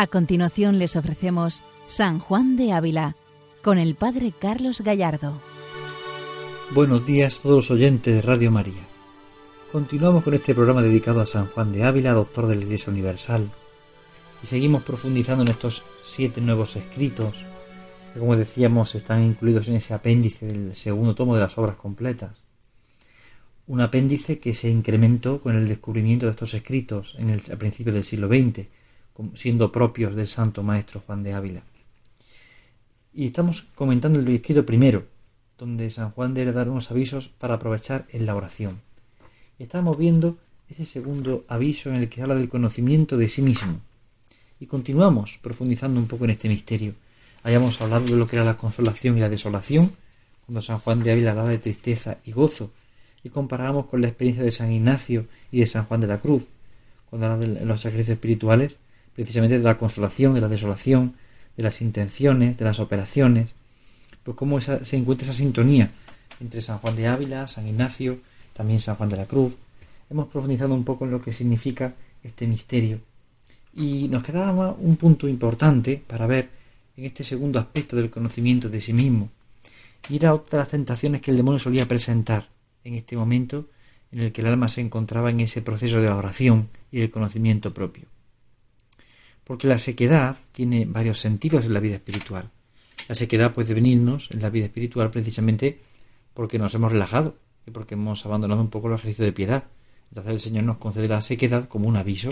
A continuación les ofrecemos San Juan de Ávila con el Padre Carlos Gallardo. Buenos días todos los oyentes de Radio María. Continuamos con este programa dedicado a San Juan de Ávila, doctor de la Iglesia Universal, y seguimos profundizando en estos siete nuevos escritos, que como decíamos están incluidos en ese apéndice del segundo tomo de las obras completas. Un apéndice que se incrementó con el descubrimiento de estos escritos en el, a principios del siglo XX, siendo propios del santo maestro Juan de Ávila. Y estamos comentando el escrito primero, donde San Juan debe dar unos avisos para aprovechar en la oración. Estamos viendo ese segundo aviso en el que habla del conocimiento de sí mismo. Y continuamos profundizando un poco en este misterio. Hayamos hablado de lo que era la consolación y la desolación, cuando San Juan de Ávila hablaba de tristeza y gozo, y comparamos con la experiencia de San Ignacio y de San Juan de la Cruz, cuando hablaba de los sacrificios espirituales, precisamente de la consolación, de la desolación, de las intenciones, de las operaciones, pues cómo se encuentra esa sintonía entre San Juan de Ávila, San Ignacio, también San Juan de la Cruz. Hemos profundizado un poco en lo que significa este misterio. Y nos quedaba un punto importante para ver en este segundo aspecto del conocimiento de sí mismo. Y era otra de las tentaciones que el demonio solía presentar en este momento en el que el alma se encontraba en ese proceso de oración y del conocimiento propio. Porque la sequedad tiene varios sentidos en la vida espiritual. La sequedad puede venirnos en la vida espiritual precisamente porque nos hemos relajado y porque hemos abandonado un poco el ejercicio de piedad. Entonces el Señor nos concede la sequedad como un aviso.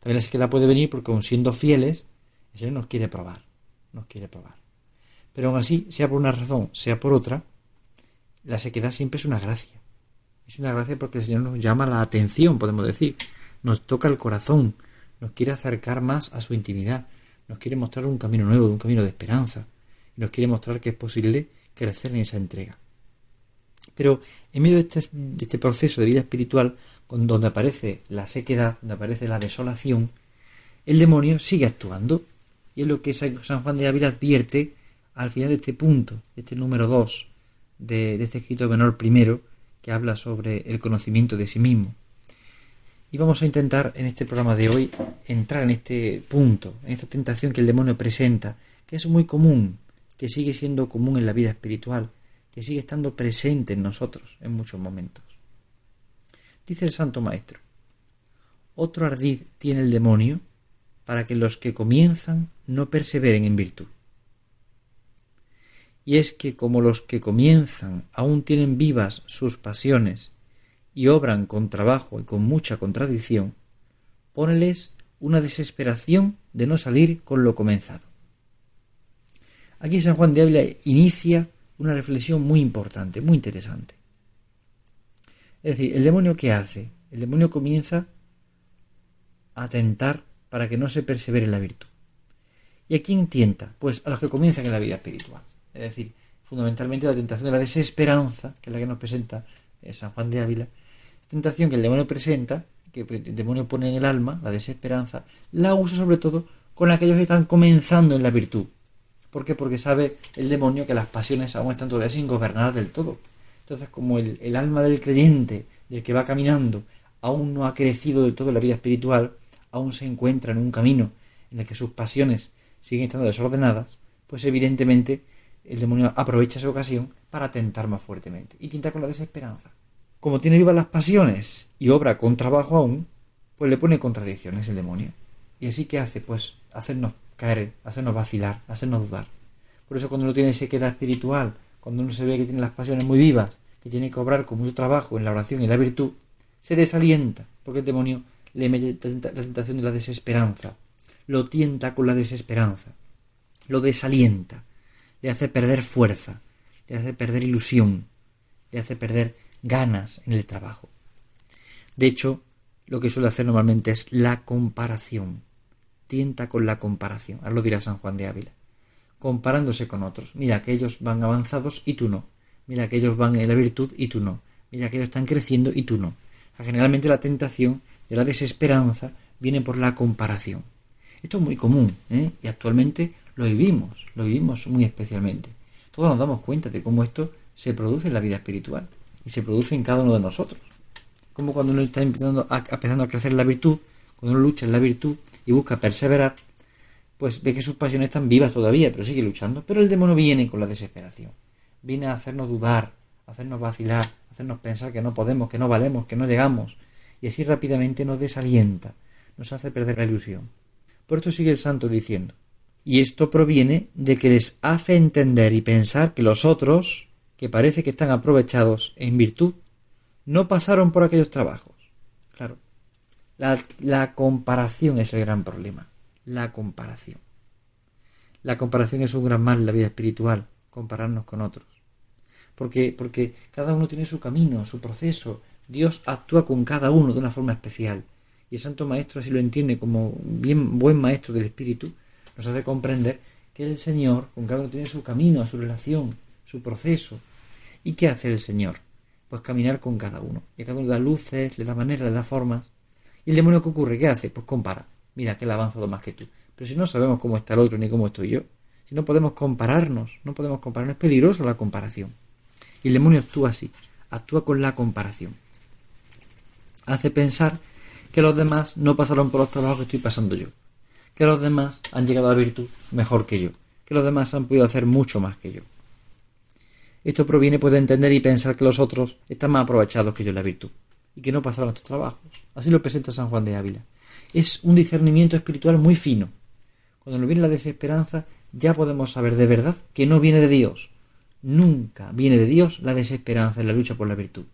También la sequedad puede venir porque aun siendo fieles, el Señor nos quiere probar, nos quiere probar. Pero aún así, sea por una razón, sea por otra, la sequedad siempre es una gracia. Es una gracia porque el Señor nos llama la atención, podemos decir. Nos toca el corazón, nos quiere acercar más a su intimidad, nos quiere mostrar un camino nuevo, un camino de esperanza, y nos quiere mostrar que es posible crecer en esa entrega. Pero en medio de este, de este proceso de vida espiritual, donde aparece la sequedad, donde aparece la desolación, el demonio sigue actuando. Y es lo que San Juan de Ávila advierte al final de este punto, este número 2 de, de este escrito menor primero, que habla sobre el conocimiento de sí mismo. Y vamos a intentar en este programa de hoy entrar en este punto, en esta tentación que el demonio presenta, que es muy común, que sigue siendo común en la vida espiritual, que sigue estando presente en nosotros en muchos momentos. Dice el Santo Maestro, otro ardid tiene el demonio para que los que comienzan no perseveren en virtud. Y es que como los que comienzan aún tienen vivas sus pasiones y obran con trabajo y con mucha contradicción, póneles una desesperación de no salir con lo comenzado. Aquí San Juan de Ávila inicia una reflexión muy importante, muy interesante. Es decir, ¿el demonio qué hace? El demonio comienza a tentar para que no se persevere en la virtud. ¿Y a quién tienta? Pues a los que comienzan en la vida espiritual. Es decir, fundamentalmente la tentación de la desesperanza, que es la que nos presenta eh, San Juan de Ávila, tentación que el demonio presenta, que el demonio pone en el alma, la desesperanza, la usa sobre todo con aquellos que están comenzando en la virtud. ¿Por qué? Porque sabe el demonio que las pasiones aún están todavía sin gobernar del todo. Entonces, como el, alma del creyente, del que va caminando, aún no ha crecido del todo en la vida espiritual, aún se encuentra en un camino en el que sus pasiones siguen estando desordenadas, pues evidentemente el demonio aprovecha esa ocasión para tentar más fuertemente y tienta con la desesperanza. Como tiene vivas las pasiones y obra con trabajo aún, pues le pone contradicciones el demonio. ¿Y así qué hace? Pues hacernos caer, hacernos vacilar, hacernos dudar. Por eso cuando uno tiene sequedad espiritual, cuando uno se ve que tiene las pasiones muy vivas, que tiene que obrar con mucho trabajo en la oración y la virtud, se desalienta, porque el demonio le mete la tentación de la desesperanza, lo tienta con la desesperanza, lo desalienta, le hace perder fuerza, le hace perder ilusión, le hace perder ganas en el trabajo. De hecho, lo que suele hacer normalmente es la comparación tienta con la comparación. Ahora lo dirá San Juan de Ávila. Comparándose con otros. Mira que ellos van avanzados y tú no. Mira que ellos van en la virtud y tú no. Mira que ellos están creciendo y tú no. Generalmente la tentación de la desesperanza viene por la comparación. Esto es muy común ¿eh? y actualmente lo vivimos, lo vivimos muy especialmente. Todos nos damos cuenta de cómo esto se produce en la vida espiritual y se produce en cada uno de nosotros. Como cuando uno está empezando a, empezando a crecer la virtud, cuando uno lucha en la virtud, y busca perseverar, pues ve que sus pasiones están vivas todavía, pero sigue luchando. Pero el demonio viene con la desesperación. Viene a hacernos dudar, a hacernos vacilar, a hacernos pensar que no podemos, que no valemos, que no llegamos. Y así rápidamente nos desalienta, nos hace perder la ilusión. Por esto sigue el santo diciendo, y esto proviene de que les hace entender y pensar que los otros, que parece que están aprovechados en virtud, no pasaron por aquellos trabajos. Claro, la, comparación es el gran problema la comparación. La comparación es un gran mal en la vida espiritual, compararnos con otros. Porque, porque cada uno tiene su camino, su proceso. Dios actúa con cada uno de una forma especial. Y el Santo Maestro así lo entiende como bien buen maestro del Espíritu, nos hace comprender que el Señor con cada uno tiene su camino, su relación, su proceso. ¿Y qué hace el Señor? Pues caminar con cada uno. Y a cada uno le da luces, le da maneras, le da formas. ¿Y el demonio qué ocurre? ¿Qué hace? Pues compara mira que él ha avanzado más que tú. Pero si no sabemos cómo está el otro ni cómo estoy yo, si no podemos compararnos, no podemos compararnos, es peligroso la comparación. Y el demonio actúa así, actúa con la comparación. Hace pensar que los demás no pasaron por los trabajos que estoy pasando yo, que los demás han llegado a la virtud mejor que yo, que los demás han podido hacer mucho más que yo. Esto proviene pues de entender y pensar que los otros están más aprovechados que yo en la virtud y que no pasaron estos trabajos. Así lo presenta San Juan de Ávila es un discernimiento espiritual muy fino. Cuando nos viene la desesperanza, ya podemos saber de verdad que no viene de Dios. Nunca viene de Dios la desesperanza en la lucha por la virtud.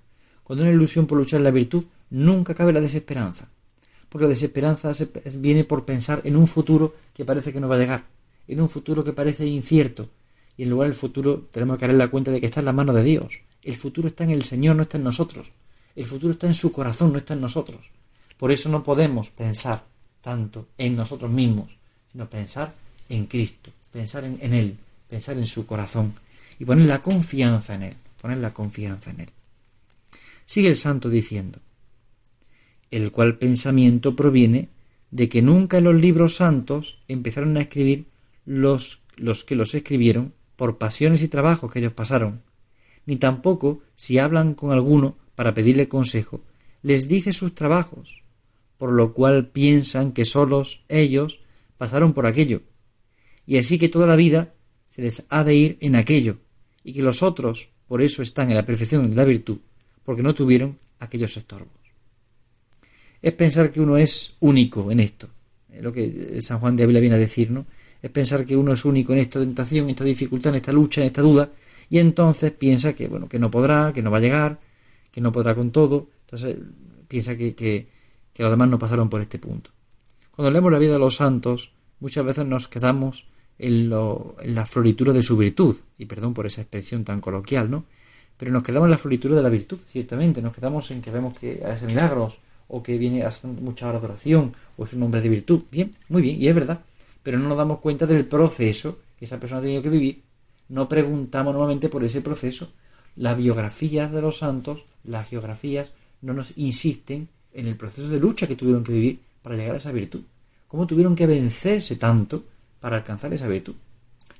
Cuando una ilusión por luchar en la virtud, nunca cabe la desesperanza. Porque la desesperanza viene por pensar en un futuro que parece que no va a llegar, en un futuro que parece incierto. Y en lugar del futuro tenemos que darle la cuenta de que está en la mano de Dios. El futuro está en el Señor, no está en nosotros. El futuro está en su corazón, no está en nosotros. Por eso no podemos pensar tanto en nosotros mismos, sino pensar en Cristo, pensar en, Él, pensar en su corazón y poner la confianza en Él, poner la confianza en Él. Sigue el santo diciendo, el cual pensamiento proviene de que nunca en los libros santos empezaron a escribir los, los que los escribieron por pasiones y trabajos que ellos pasaron, ni tampoco si hablan con alguno para pedirle consejo, les dice sus trabajos, por lo cual piensan que solos ellos pasaron por aquello, y así que toda la vida se les ha de ir en aquello, y que los otros por eso están en la perfección de la virtud, porque no tuvieron aquellos estorbos. Es pensar que uno es único en esto, es lo que San Juan de Ávila viene a decir, ¿no? Es pensar que uno es único en esta tentación, en esta dificultad, en esta lucha, en esta duda, y entonces piensa que, bueno, que no podrá, que no va a llegar, que no podrá con todo, entonces piensa que, que, que los demás no pasaron por este punto. Cuando leemos la vida de los santos, muchas veces nos quedamos en, la floritura de su virtud, y perdón por esa expresión tan coloquial, ¿no? Pero nos quedamos en la floritura de la virtud, ciertamente, nos quedamos en que vemos que hace milagros, o que viene a mucha hora de oración, o es un hombre de virtud. Bien, muy bien, y es verdad, pero no nos damos cuenta del proceso que esa persona ha tenido que vivir. No preguntamos nuevamente por ese proceso. Las biografías de los santos, las geografías, no nos insisten en el proceso de lucha que tuvieron que vivir para llegar a esa virtud. Cómo tuvieron que vencerse tanto para alcanzar esa virtud.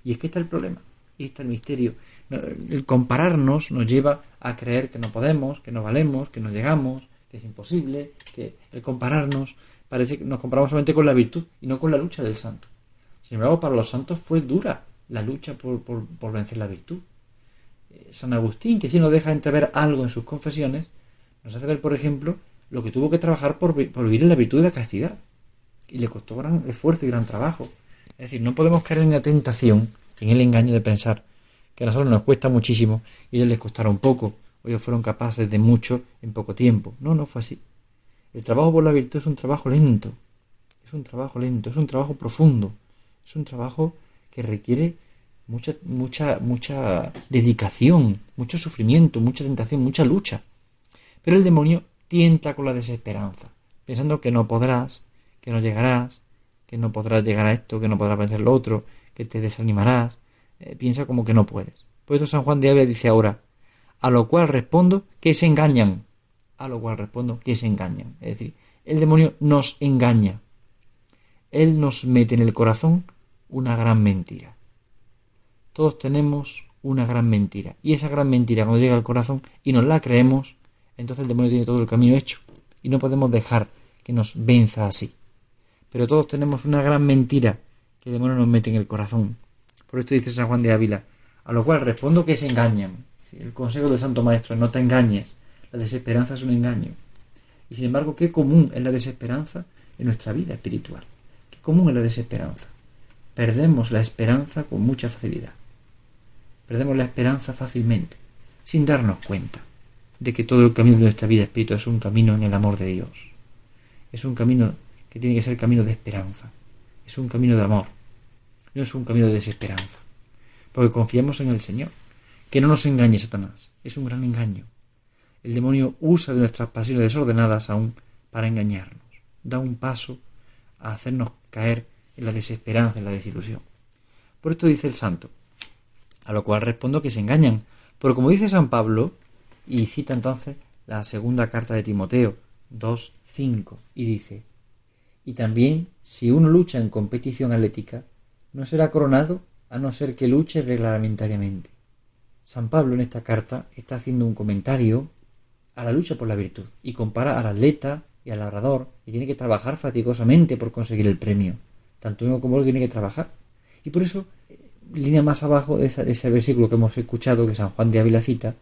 Y es que está el problema, y está el misterio. El compararnos nos lleva a creer que no podemos, que no valemos, que no llegamos, que es imposible, que el compararnos parece que nos comparamos solamente con la virtud y no con la lucha del santo. Sin embargo, para los santos fue dura la lucha por, por vencer la virtud. Eh, San Agustín, que si nos deja entrever algo en sus confesiones, nos hace ver, por ejemplo, lo que tuvo que trabajar por, vivir en la virtud de la castidad. Y le costó gran esfuerzo y gran trabajo. Es decir, no podemos caer en la tentación, en el engaño de pensar que a nosotros nos cuesta muchísimo y ellos les costará un poco, o ellos fueron capaces de mucho en poco tiempo. No, no fue así. El trabajo por la virtud es un trabajo lento, es un trabajo lento, es un trabajo profundo, es un trabajo que requiere mucha, mucha, mucha dedicación, mucho sufrimiento, mucha tentación, mucha lucha. Pero el demonio tienta con la desesperanza, pensando que no podrás, que no llegarás, que no podrás llegar a esto, que no podrás vencer lo otro, que te desanimarás, eh, piensa como que no puedes. Por eso San Juan de Ávila dice ahora, a lo cual respondo que se engañan, a lo cual respondo que se engañan. Es decir, el demonio nos engaña. Él nos mete en el corazón una gran mentira. Todos tenemos una gran mentira. Y esa gran mentira cuando llega al corazón y nos la creemos, entonces el demonio tiene todo el camino hecho y no podemos dejar que nos venza así. Pero todos tenemos una gran mentira que el demonio nos mete en el corazón. Por esto dice San Juan de Ávila, a lo cual respondo que se engañan. El consejo del Santo Maestro no te engañes, la desesperanza es un engaño. Y sin embargo, qué común es la desesperanza en nuestra vida espiritual. Común es la desesperanza. Perdemos la esperanza con mucha facilidad. Perdemos la esperanza fácilmente, sin darnos cuenta de que todo el camino de nuestra vida espiritual es un camino en el amor de Dios. Es un camino que tiene que ser camino de esperanza. Es un camino de amor. No es un camino de desesperanza. Porque confiamos en el Señor. Que no nos engañe Satanás. Es un gran engaño. El demonio usa de nuestras pasiones desordenadas aún para engañarnos. Da un paso a hacernos caer en la desesperanza, en la desilusión. Por esto dice el santo. A lo cual respondo que se engañan. Porque como dice San Pablo, y cita entonces la segunda carta de Timoteo 2.5 y dice, y también si uno lucha en competición atlética, no será coronado a no ser que luche reglamentariamente. San Pablo en esta carta está haciendo un comentario a la lucha por la virtud y compara al atleta y al labrador que tiene que trabajar fatigosamente por conseguir el premio. Tanto uno como él tiene que trabajar. Y por eso, eh, línea más abajo de, ese versículo que hemos escuchado, que San Juan de Ávila cita,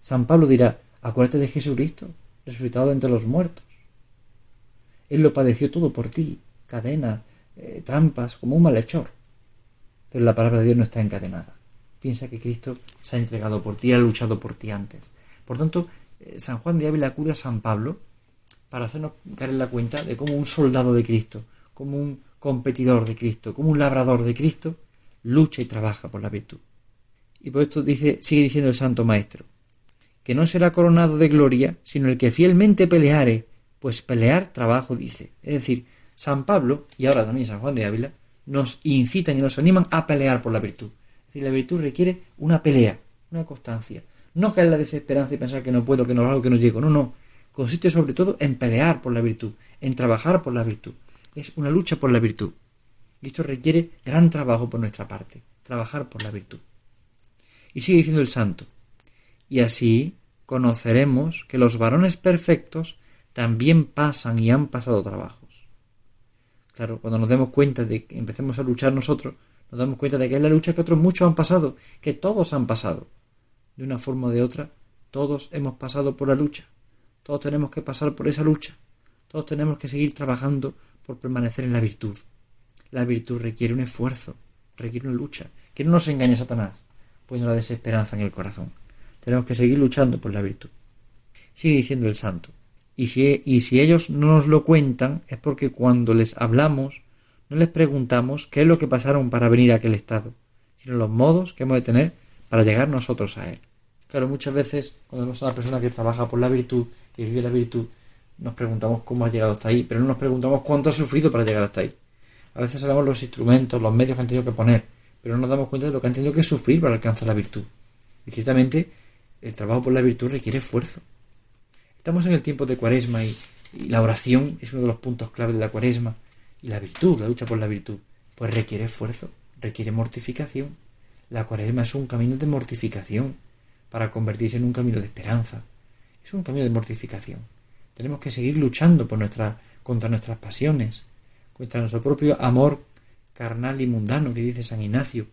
San Pablo dirá, acuérdate de Jesucristo, resucitado entre los muertos. Él lo padeció todo por ti, cadenas, eh, trampas, como un malhechor. Pero la palabra de Dios no está encadenada. Piensa que Cristo se ha entregado por ti, ha luchado por ti antes. Por tanto, eh, San Juan de Ávila acude a San Pablo para hacernos caer en la cuenta de cómo un soldado de Cristo, como un competidor de Cristo, como un labrador de Cristo, lucha y trabaja por la virtud. Y por esto dice, sigue diciendo el Santo Maestro, que no será coronado de gloria, sino el que fielmente peleare, pues pelear trabajo dice. Es decir, San Pablo, y ahora también San Juan de Ávila, nos incitan y nos animan a pelear por la virtud. Es decir, la virtud requiere una pelea, una constancia. No caer en la desesperanza y pensar que no puedo, que no hago, que no llego. No, no. Consiste sobre todo en pelear por la virtud, en trabajar por la virtud. Es una lucha por la virtud. Y esto requiere gran trabajo por nuestra parte, trabajar por la virtud. Y sigue diciendo el santo, y así conoceremos que los varones perfectos también pasan y han pasado trabajos. Claro, cuando nos demos cuenta de que empecemos a luchar nosotros, nos damos cuenta de que es la lucha que otros muchos han pasado, que todos han pasado. De una forma o de otra, todos hemos pasado por la lucha. Todos tenemos que pasar por esa lucha. Todos tenemos que seguir trabajando por permanecer en la virtud. La virtud requiere un esfuerzo, requiere una lucha. Que no nos engañe Satanás, poniendo la desesperanza en el corazón. Tenemos que seguir luchando por la virtud. Sigue diciendo el santo. Y si, y si ellos no nos lo cuentan es porque cuando les hablamos no les preguntamos qué es lo que pasaron para venir a aquel estado, sino los modos que hemos de tener para llegar nosotros a él. Claro, muchas veces cuando vemos a una persona que trabaja por la virtud, que vive la virtud, nos preguntamos cómo ha llegado hasta ahí, pero no nos preguntamos cuánto ha sufrido para llegar hasta ahí. A veces sabemos los instrumentos, los medios que han tenido que poner, pero no nos damos cuenta de lo que han tenido que sufrir para alcanzar la virtud. Y ciertamente el trabajo por la virtud requiere esfuerzo. Estamos en el tiempo de cuaresma y, la oración es uno de los puntos clave de la cuaresma. Y la virtud, la lucha por la virtud, pues requiere esfuerzo, requiere mortificación. La cuaresma es un camino de mortificación para convertirse en un camino de esperanza. Es un camino de mortificación. Tenemos que seguir luchando por contra nuestras pasiones, contra nuestro propio amor carnal y mundano que dice San Ignacio.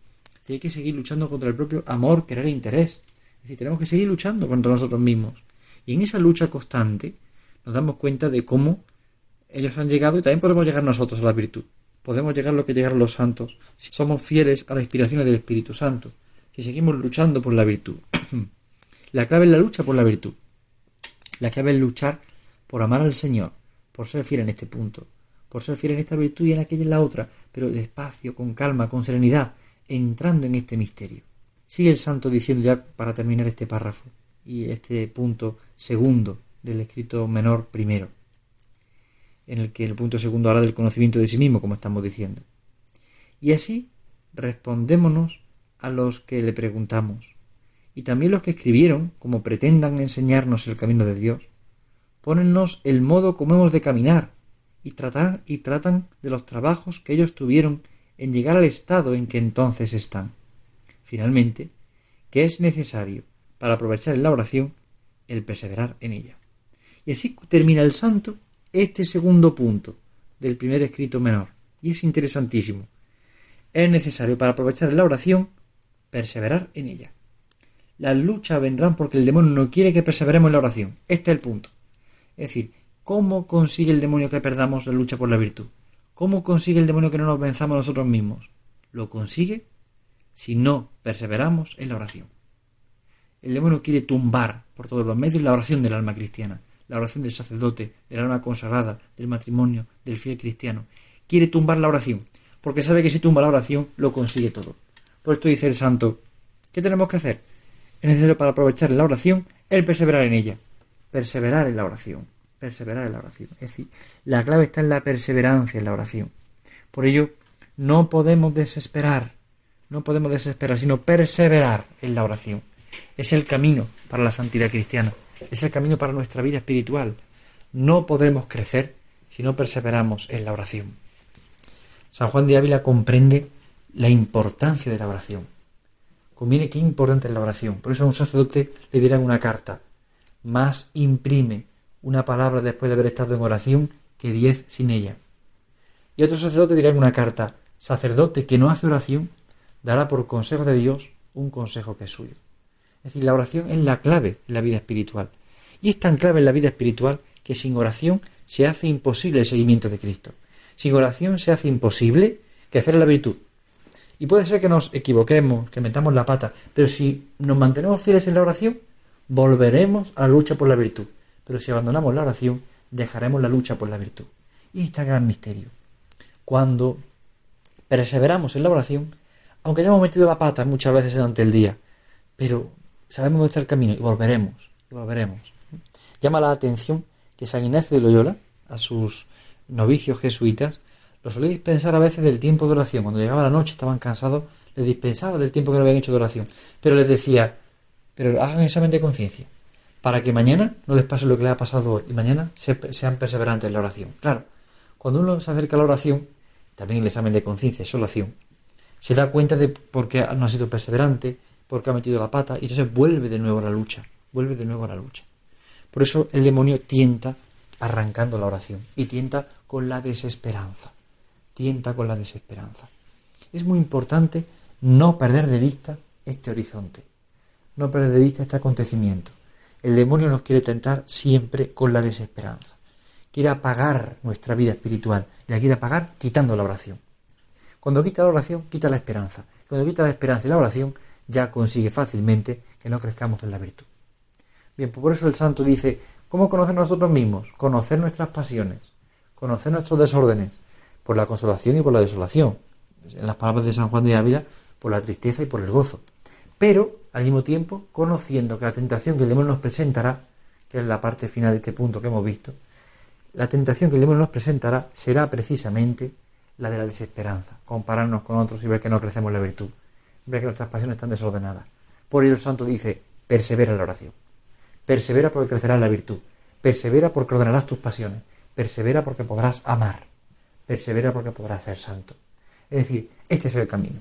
hay que seguir luchando contra el propio amor, querer e interés decir, tenemos que seguir luchando contra nosotros mismos. Y en esa lucha constante nos damos cuenta de cómo ellos han llegado y también podemos llegar nosotros a la virtud. Podemos llegar lo que llegaron los santos si somos fieles a las inspiraciones del Espíritu Santo, si seguimos luchando por la virtud. La clave es la lucha por la virtud. La clave es luchar por amar al Señor, por ser fiel en este punto, por ser fiel en esta virtud y en aquella y en la otra, pero despacio, con calma, con serenidad, entrando en este misterio. Sigue el santo diciendo ya para terminar este párrafo y este punto segundo del escrito menor primero, en el que el punto segundo habla del conocimiento de sí mismo, como estamos diciendo. Y así respondémonos a los que le preguntamos, y también los que escribieron, como pretendan enseñarnos el camino de Dios, pónennos el modo como hemos de caminar, y tratan y tratan de los trabajos que ellos tuvieron en llegar al estado en que entonces están finalmente, que es necesario para aprovechar en la oración el perseverar en ella. Y así termina el santo este segundo punto del primer escrito menor. Y es interesantísimo. es necesario para aprovechar la oración perseverar en ella. Las luchas vendrán porque el demonio no quiere que perseveremos en la oración. Este es el punto. Es decir, ¿cómo consigue el demonio que perdamos la lucha por la virtud? ¿Cómo consigue el demonio que no nos venzamos nosotros mismos? Lo consigue si no perseveramos en la oración. El demonio quiere tumbar por todos los medios la oración del alma cristiana, la oración del sacerdote, del alma consagrada, del matrimonio, del fiel cristiano. Quiere tumbar la oración, porque sabe que si tumba la oración lo consigue todo. Por esto dice el santo, ¿qué tenemos que hacer? Es necesario para aprovechar la oración el perseverar en ella. Perseverar en la oración. Perseverar en la oración. Es decir, la clave está en la perseverancia en la oración. Por ello, no podemos desesperar. No podemos desesperar, sino perseverar en la oración. Es el camino para la santidad cristiana. Es el camino para nuestra vida espiritual. No podremos crecer si no perseveramos en la oración. San Juan de Ávila comprende la importancia de la oración. Conviene qué importante es la oración. Por eso a un sacerdote le dirán una carta. Más imprime una palabra después de haber estado en oración que diez sin ella. Y otro sacerdote dirá en una carta. Sacerdote que no hace oración dará por consejo de Dios un consejo que es suyo. Es decir, la oración es la clave en la vida espiritual. Y es tan clave en la vida espiritual que sin oración se hace imposible el seguimiento de Cristo. Sin oración se hace imposible que hacer la virtud. Y puede ser que nos equivoquemos, que metamos la pata, pero si nos mantenemos fieles en la oración, volveremos a la lucha por la virtud. Pero si abandonamos la oración, dejaremos la lucha por la virtud. Y está el gran misterio. Cuando perseveramos en la oración, aunque hayamos metido la pata muchas veces durante el día, pero sabemos dónde está el camino y volveremos, y volveremos. Llama la atención que San Ignacio de Loyola, a sus novicios jesuitas, los solía dispensar a veces del tiempo de oración. Cuando llegaba la noche, estaban cansados, les dispensaba del tiempo que no habían hecho de oración. Pero les decía, pero hagan examen de conciencia, para que mañana no les pase lo que les ha pasado hoy y mañana sean perseverantes en la oración. Claro, cuando uno se acerca a la oración, también el examen de conciencia es oración, se da cuenta de por qué no ha sido perseverante, porque ha metido la pata, y entonces vuelve de nuevo a la lucha, vuelve de nuevo a la lucha. Por eso el demonio tienta arrancando la oración y tienta con la desesperanza, tienta con la desesperanza. Es muy importante no perder de vista este horizonte, no perder de vista este acontecimiento. El demonio nos quiere tentar siempre con la desesperanza. Quiere apagar nuestra vida espiritual y la quiere apagar quitando la oración. Cuando quita la oración, quita la esperanza. Cuando quita la esperanza y la oración, ya consigue fácilmente que no crezcamos en la virtud. Bien, pues por eso el santo dice, ¿cómo conocer nosotros mismos? Conocer nuestras pasiones, conocer nuestros desórdenes, por la consolación y por la desolación. En las palabras de San Juan de Ávila, por la tristeza y por el gozo. Pero, al mismo tiempo, conociendo que la tentación que el demonio nos presentará, que es la parte final de este punto que hemos visto, la tentación que el demonio nos presentará será precisamente la de la desesperanza, compararnos con otros y ver que no crecemos la virtud ve que nuestras pasiones están desordenadas. Por ello el santo dice, persevera en la oración. Persevera porque crecerá la virtud. Persevera porque ordenarás tus pasiones. Persevera porque podrás amar. Persevera porque podrás ser santo. Es decir, este es el camino.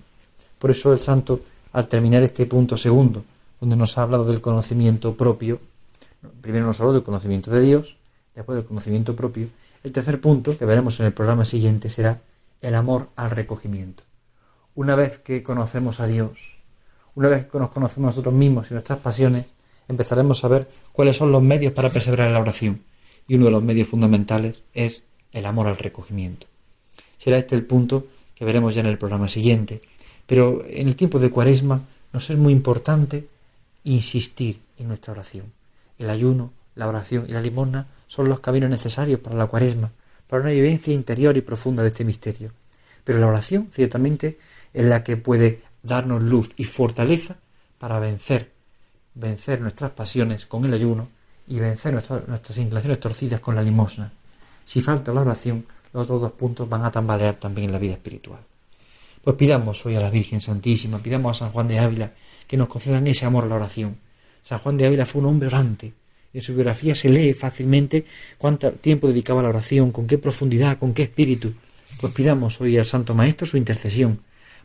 Por eso el santo, al terminar este punto segundo, donde nos ha hablado del conocimiento propio, primero nos habló del conocimiento de Dios, después del conocimiento propio, el tercer punto, que veremos en el programa siguiente, será el amor al recogimiento una vez que conocemos a Dios, una vez que nos conocemos nosotros mismos y nuestras pasiones, empezaremos a ver cuáles son los medios para perseverar en la oración. Y uno de los medios fundamentales es el amor al recogimiento. Será este el punto que veremos ya en el programa siguiente. Pero en el tiempo de Cuaresma nos es muy importante insistir en nuestra oración. El ayuno, la oración y la limosna son los caminos necesarios para la Cuaresma, para una vivencia interior y profunda de este misterio. Pero la oración, ciertamente, es la que puede darnos luz y fortaleza para vencer, vencer nuestras pasiones con el ayuno y vencer nuestras inclinaciones torcidas con la limosna. Si falta la oración, los otros dos puntos van a tambalear también en la vida espiritual. Pues pidamos hoy a la Virgen Santísima, pidamos a San Juan de Ávila que nos concedan ese amor a la oración. San Juan de Ávila fue un hombre orante. En su biografía se lee fácilmente cuánto tiempo dedicaba a la oración, con qué profundidad, con qué espíritu. Pues pidamos hoy al Santo Maestro su intercesión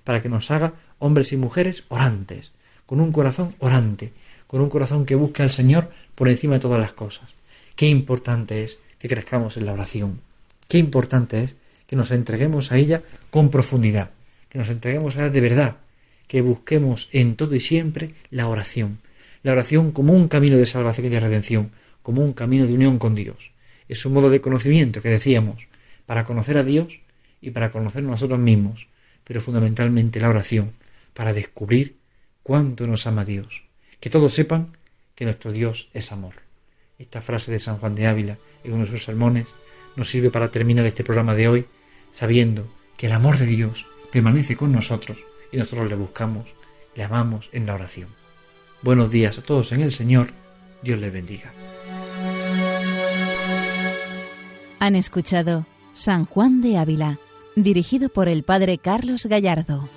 para que nos haga hombres y mujeres orantes, con un corazón orante, con un corazón que busque al Señor por encima de todas las cosas. Qué importante es que crezcamos en la oración. Qué importante es que nos entreguemos a ella con profundidad, que nos entreguemos a de verdad, que busquemos en todo y siempre la oración, la oración como un camino de salvación y de redención, como un camino de unión con Dios. Es un modo de conocimiento que decíamos, para conocer a Dios y para conocer nosotros mismos, pero fundamentalmente la oración, para descubrir cuánto nos ama Dios. Que todos sepan que nuestro Dios es amor. Esta frase de San Juan de Ávila en uno de sus sermones nos sirve para terminar este programa de hoy sabiendo que el amor de Dios permanece con nosotros y nosotros le buscamos, le amamos en la oración. Buenos días a todos en el Señor, Dios les bendiga. Han escuchado San Juan de Ávila, dirigido por el Padre Carlos Gallardo.